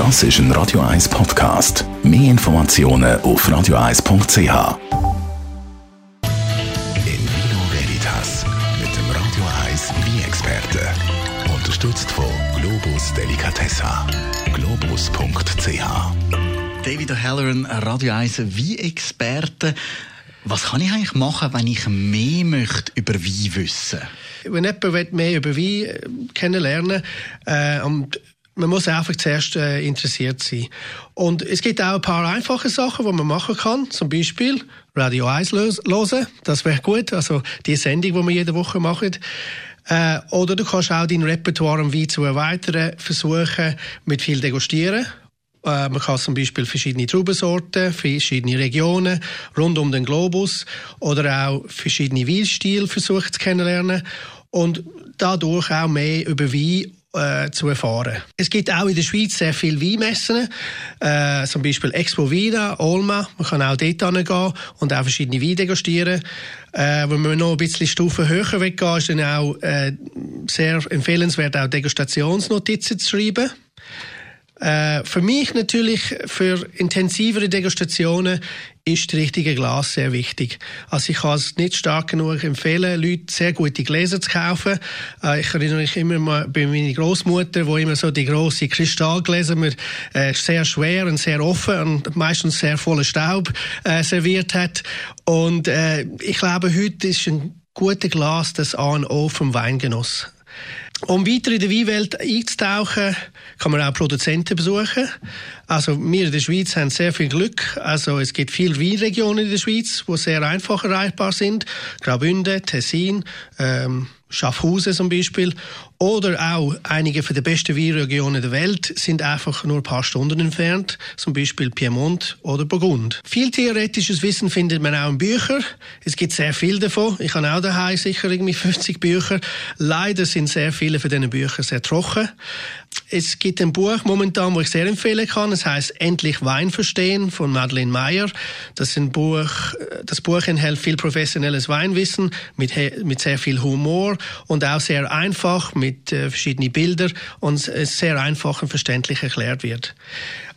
Das ist ein Radio 1 Podcast. Mehr Informationen auf radio1.ch. In Vino Veritas mit dem Radio 1 Wie-Experte. Unterstützt von Globus Delicatessa. Globus.ch. David O'Halloran, Radio 1 Wie-Experte. Was kann ich eigentlich machen, wenn ich mehr möchte über Wein wissen? Wenn jemand mehr über Wein äh, kennenlernen äh, und man muss einfach zuerst äh, interessiert sein. Und es gibt auch ein paar einfache Sachen, die man machen kann. Zum Beispiel Radio 1 hören. Das wäre gut. Also die Sendung, die wir jede Woche machen. Äh, oder du kannst auch dein Repertoire am Wein zu erweitern, versuchen mit viel degustieren. Äh, man kann zum Beispiel verschiedene Traubensorten, verschiedene Regionen rund um den Globus oder auch verschiedene Weinstile versuchen zu kennenlernen und dadurch auch mehr über Wein äh, zu erfahren. Es gibt auch in der Schweiz sehr viele Weinmessen, äh, zum Beispiel Expo Vina, Olma. Man kann auch dort hingehen und auch verschiedene Weine degustieren. Äh, wenn man noch ein bisschen Stufen höher weggehen, ist dann auch äh, sehr empfehlenswert, auch Degustationsnotizen zu schreiben. Äh, für mich natürlich, für intensivere Degustationen, ist das richtige Glas sehr wichtig. Also ich kann es nicht stark genug empfehlen, Leute sehr gute Gläser zu kaufen. Äh, ich erinnere mich immer mal bei meiner Großmutter, wo immer so die große Kristallgläser mir äh, sehr schwer und sehr offen und meistens sehr voller Staub äh, serviert hat. Und äh, ich glaube, heute ist ein gutes Glas das A und O vom Weingenuss. Um weiter in der Weinwelt einzutauchen, kann man auch Produzenten besuchen. Also wir in der Schweiz haben sehr viel Glück. Also es gibt viele Weinregionen in der Schweiz, die sehr einfach erreichbar sind. Graubünden, Tessin, ähm, Schaffhausen zum Beispiel. Oder auch einige von den besten Weinregionen der Welt sind einfach nur ein paar Stunden entfernt, zum Beispiel Piemont oder Burgund. Viel theoretisches Wissen findet man auch in Büchern. Es gibt sehr viel davon. Ich habe auch daheim sicher irgendwie 50 Bücher. Leider sind sehr viele von diesen Büchern sehr trocken. Es gibt ein Buch momentan, wo ich sehr empfehlen kann. Es heißt Endlich Wein verstehen von Madeleine Meyer. Das ist ein Buch, das Buch enthält viel professionelles Weinwissen mit, mit sehr viel Humor und auch sehr einfach mit äh, verschiedenen Bildern und es sehr einfach und verständlich erklärt wird.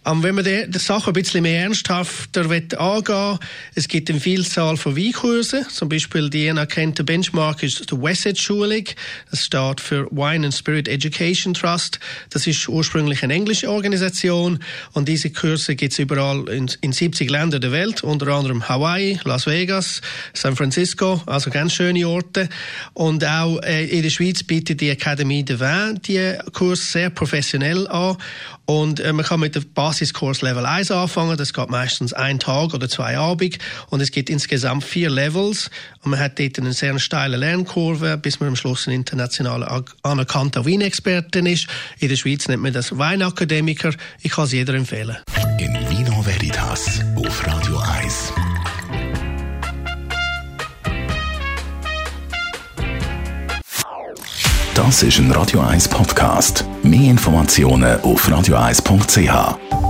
Um, wenn man die, die Sache ein bisschen mehr ernsthafter angehen es gibt eine Vielzahl von Weinkursen. Zum Beispiel die anerkannte Benchmark ist die Wessex-Schulung. Das steht für Wine and Spirit Education Trust. Das ist ursprünglich eine englische Organisation und diese Kurse gibt es überall in, in 70 Ländern der Welt, unter anderem Hawaii, Las Vegas, San Francisco, also ganz schöne Orte. Und auch äh, in der Schweiz bietet die Akademie de Vin die Kurs sehr professionell an und äh, man kann mit der Basiskurs Level 1 anfangen. Das geht meistens ein Tag oder zwei Abend. Und es gibt insgesamt vier Levels. Und man hat dort eine sehr steile Lernkurve, bis man am Schluss ein international anerkannter Weinexperte ist. In der Schweiz nennt man das Weinakademiker. Ich kann es jeder empfehlen. In Vino Veritas auf Radio 1. Das ist ein Radio 1 Podcast. Mehr Informationen auf radio1.ch.